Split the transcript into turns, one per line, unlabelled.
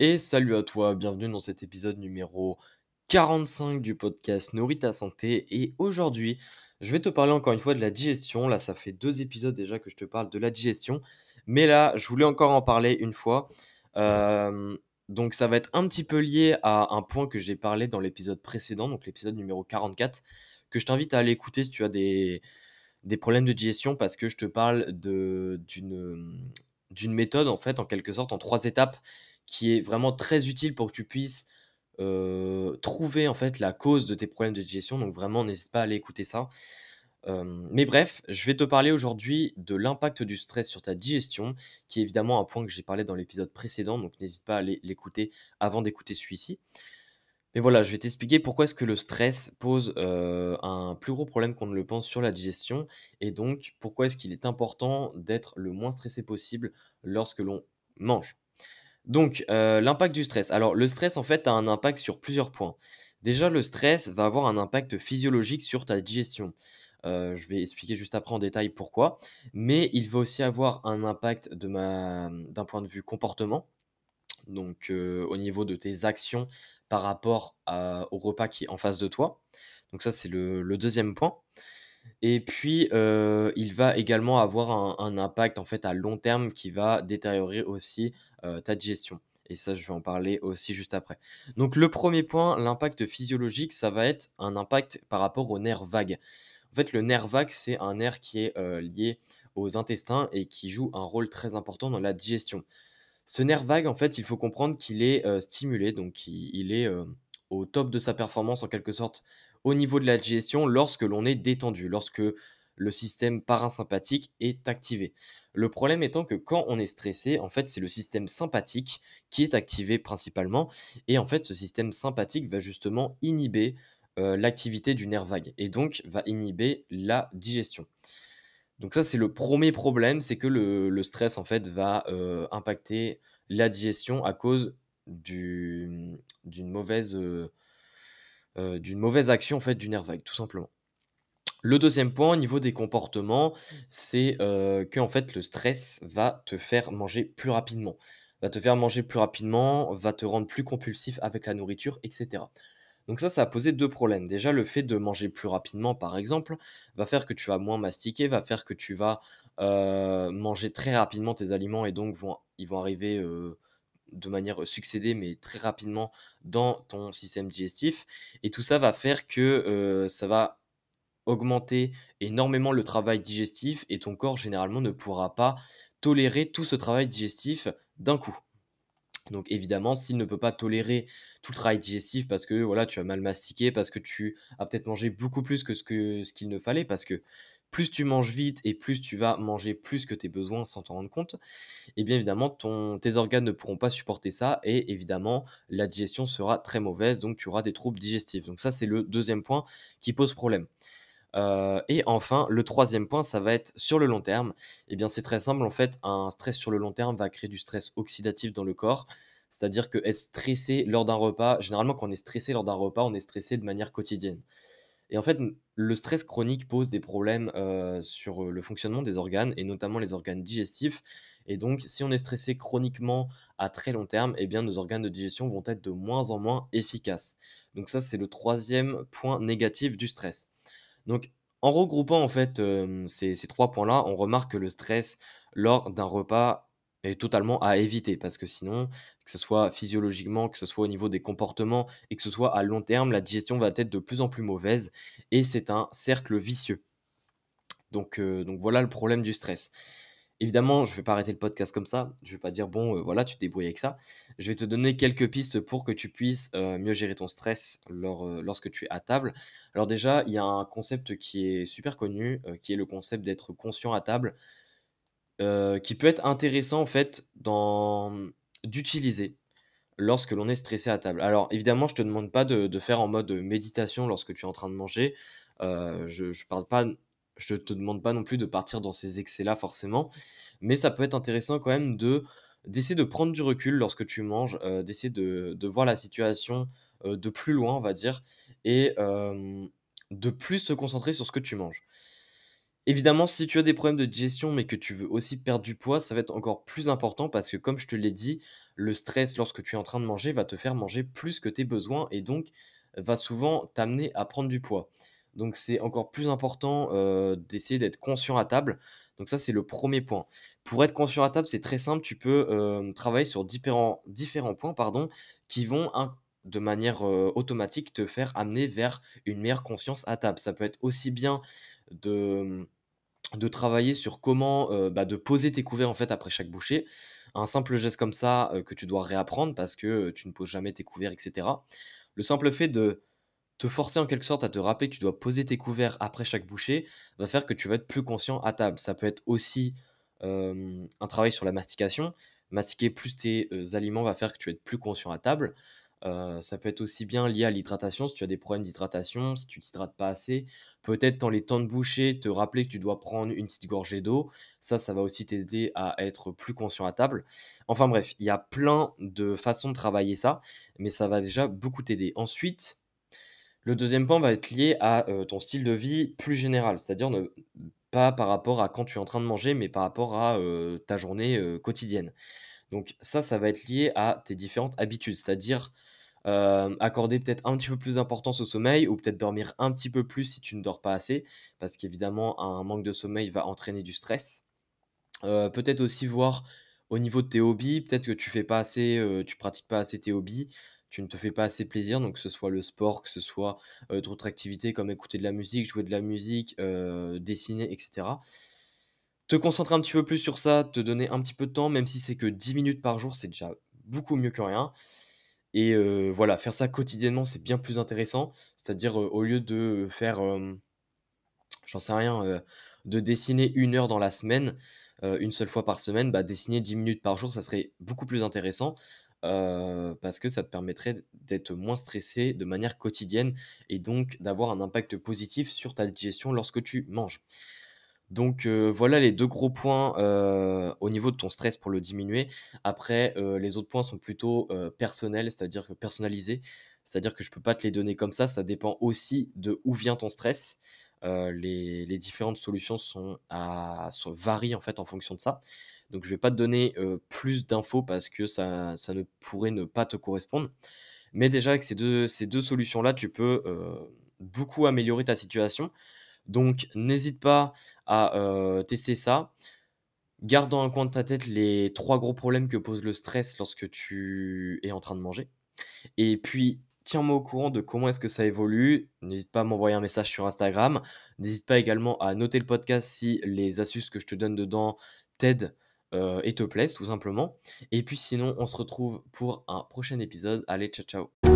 Et salut à toi, bienvenue dans cet épisode numéro 45 du podcast Nourris ta santé. Et aujourd'hui, je vais te parler encore une fois de la digestion. Là, ça fait deux épisodes déjà que je te parle de la digestion. Mais là, je voulais encore en parler une fois. Euh, donc, ça va être un petit peu lié à un point que j'ai parlé dans l'épisode précédent, donc l'épisode numéro 44, que je t'invite à aller écouter si tu as des, problèmes de digestion, parce que je te parle d'une méthode, en fait, en quelque sorte, en trois étapes qui est vraiment très utile pour que tu puisses trouver en fait la cause de tes problèmes de digestion. Donc vraiment, n'hésite pas à aller écouter ça. mais bref, je vais te parler aujourd'hui de l'impact du stress sur ta digestion, qui est évidemment un point que j'ai parlé dans l'épisode précédent, donc n'hésite pas à aller l'écouter avant d'écouter celui-ci. Mais voilà, je vais t'expliquer pourquoi est-ce que le stress pose un plus gros problème qu'on ne le pense sur la digestion, et donc pourquoi est-ce qu'il est important d'être le moins stressé possible lorsque l'on mange. Donc, euh, l'impact du stress. Alors, le stress, en fait, a un impact sur plusieurs points. Déjà, le stress va avoir un impact physiologique sur ta digestion. Euh, je vais expliquer juste après en détail pourquoi. Mais il va aussi avoir un impact d'un point de vue comportement. Donc, euh, au niveau de tes actions par rapport au repas qui est en face de toi. Donc, ça, c'est le, deuxième point. Et puis, il va également avoir un, impact en fait à long terme qui va détériorer aussi euh, ta digestion. Et ça, je vais en parler aussi juste après. Donc le premier point, l'impact physiologique, ça va être un impact par rapport au nerf vague. En fait, le nerf vague, c'est un nerf qui est euh, lié aux intestins et qui joue un rôle très important dans la digestion. Ce nerf vague, en fait, il faut comprendre qu'il est euh, stimulé, donc il, est au top de sa performance en quelque sorte au niveau de la digestion lorsque l'on est détendu, lorsque le système parasympathique est activé. Le problème étant que quand on est stressé, en fait, c'est le système sympathique qui est activé principalement. Et en fait, ce système sympathique va justement inhiber euh, l'activité du nerf vague et donc va inhiber la digestion. Donc ça, c'est le premier problème, c'est que le, stress, en fait, va euh, impacter la digestion à cause d'une mauvaise, euh, d'une mauvaise action, en fait, du nerf vague, tout simplement. Le deuxième point, au niveau des comportements, c'est euh, que en fait, le stress va te faire manger plus rapidement. Va te faire manger plus rapidement, va te rendre plus compulsif avec la nourriture, etc. Donc ça, ça a posé deux problèmes. Déjà, le fait de manger plus rapidement, par exemple, va faire que tu vas moins mastiquer, va faire que tu vas euh, manger très rapidement tes aliments et donc ils vont arriver euh, de manière succédée, mais très rapidement dans ton système digestif. Et tout ça va faire que ça va augmenter énormément le travail digestif et ton corps généralement ne pourra pas tolérer tout ce travail digestif d'un coup. Donc évidemment, s'il ne peut pas tolérer tout le travail digestif parce que voilà, tu as mal mastiqué, parce que tu as peut-être mangé beaucoup plus que ce qu'il ce qu'il ne fallait, parce que plus tu manges vite et plus tu vas manger plus que tes besoins sans t'en rendre compte, et eh bien évidemment, tes organes ne pourront pas supporter ça et évidemment, la digestion sera très mauvaise, donc tu auras des troubles digestifs. Donc ça, c'est le deuxième point qui pose problème. Euh, et enfin, le troisième point, ça va être sur le long terme. Et eh bien, c'est très simple. En fait, un stress sur le long terme va créer du stress oxydatif dans le corps. C'est-à-dire que être stressé lors d'un repas, généralement, quand on est stressé lors d'un repas, on est stressé de manière quotidienne. Et en fait, le stress chronique pose des problèmes sur le fonctionnement des organes, et notamment les organes digestifs. Et donc, si on est stressé chroniquement à très long terme, eh bien, nos organes de digestion vont être de moins en moins efficaces. Donc ça, c'est le troisième point négatif du stress. Donc, en regroupant en fait ces, trois points-là, on remarque que le stress lors d'un repas est totalement à éviter parce que sinon, que ce soit physiologiquement, que ce soit au niveau des comportements et que ce soit à long terme, la digestion va être de plus en plus mauvaise et c'est un cercle vicieux. Donc, donc voilà le problème du stress. Évidemment, je vais pas arrêter le podcast comme ça. Je ne vais pas dire, bon, euh, voilà, tu te débrouilles avec ça. Je vais te donner quelques pistes pour que tu puisses euh, mieux gérer ton stress euh, lorsque tu es à table. Alors déjà, il y a un concept qui est super connu, qui est le concept d'être conscient à table, qui peut être intéressant en fait d'utiliser lorsque l'on est stressé à table. Alors évidemment, je ne te demande pas de, faire en mode méditation lorsque tu es en train de manger. je ne parle pas je te demande pas non plus de partir dans ces excès-là forcément, mais ça peut être intéressant quand même de d'essayer de prendre du recul lorsque tu manges, euh, d'essayer de, voir la situation euh, de plus loin, on va dire, et de plus se concentrer sur ce que tu manges. Évidemment, si tu as des problèmes de digestion, mais que tu veux aussi perdre du poids, ça va être encore plus important parce que, comme je te l'ai dit, le stress lorsque tu es en train de manger va te faire manger plus que tes besoins et donc va souvent t'amener à prendre du poids. Donc c'est encore plus important euh, d'essayer d'être conscient à table. Donc ça, c'est le premier point. Pour être conscient à table, c'est très simple. Tu peux euh, travailler sur différents, points pardon, qui vont de manière euh, automatique te faire amener vers une meilleure conscience à table. Ça peut être aussi bien de, de travailler sur comment bah, de poser tes couverts en fait après chaque bouchée. Un simple geste comme ça que tu dois réapprendre parce que tu ne poses jamais tes couverts, etc. Le simple fait de te forcer en quelque sorte à te rappeler que tu dois poser tes couverts après chaque bouchée va faire que tu vas être plus conscient à table. Ça peut être aussi un travail sur la mastication. Mastiquer plus tes aliments va faire que tu vas être plus conscient à table. Ça peut être aussi bien lié à l'hydratation, si tu as des problèmes d'hydratation, si tu t'hydrates pas assez. Peut-être dans les temps de bouchée, te rappeler que tu dois prendre une petite gorgée d'eau. Ça, ça va aussi t'aider à être plus conscient à table. Enfin bref, il y a plein de façons de travailler ça, mais ça va déjà beaucoup t'aider. Ensuite, le deuxième point va être lié à ton style de vie plus général, c'est-à-dire ne pas par rapport à quand tu es en train de manger, mais par rapport à ta journée quotidienne. Donc ça, ça va être lié à tes différentes habitudes, c'est-à-dire accorder peut-être un petit peu plus d'importance au sommeil ou peut-être dormir un petit peu plus si tu ne dors pas assez, parce qu'évidemment, un manque de sommeil va entraîner du stress. peut-être aussi voir au niveau de tes hobbies, peut-être que tu fais pas assez, tu pratiques pas assez tes hobbies tu ne te fais pas assez plaisir, donc que ce soit le sport, que ce soit d'autres activités comme écouter de la musique, jouer de la musique, dessiner, etc. Te concentrer un petit peu plus sur ça, te donner un petit peu de temps, même si c'est que 10 minutes par jour, c'est déjà beaucoup mieux que rien. Et voilà, faire ça quotidiennement, c'est bien plus intéressant. C'est-à-dire, au lieu de faire, j'en sais rien, de dessiner une heure dans la semaine, une seule fois par semaine, bah, dessiner 10 minutes par jour, ça serait beaucoup plus intéressant parce que ça te permettrait d'être moins stressé de manière quotidienne et donc d'avoir un impact positif sur ta digestion lorsque tu manges. Donc voilà les deux gros points au niveau de ton stress pour le diminuer. Après, les autres points sont plutôt personnels, c'est-à-dire que personnalisés. C'est-à-dire que je ne peux pas te les donner comme ça, ça dépend aussi de où vient ton stress. les, différentes solutions sont à, varient en fait en fonction de ça. Donc je ne vais pas te donner plus d'infos parce que ça, ne pourrait ne pas te correspondre. Mais déjà avec ces deux, ces deux solutions-là, tu peux beaucoup améliorer ta situation. Donc n'hésite pas à tester ça. Garde dans un coin de ta tête les trois gros problèmes que pose le stress lorsque tu es en train de manger. Et puis, tiens-moi au courant de comment est-ce que ça évolue. N'hésite pas à m'envoyer un message sur Instagram. N'hésite pas également à noter le podcast si les astuces que je te donne dedans t'aident et te plaisent tout simplement. Et puis sinon, on se retrouve pour un prochain épisode. Allez, ciao ciao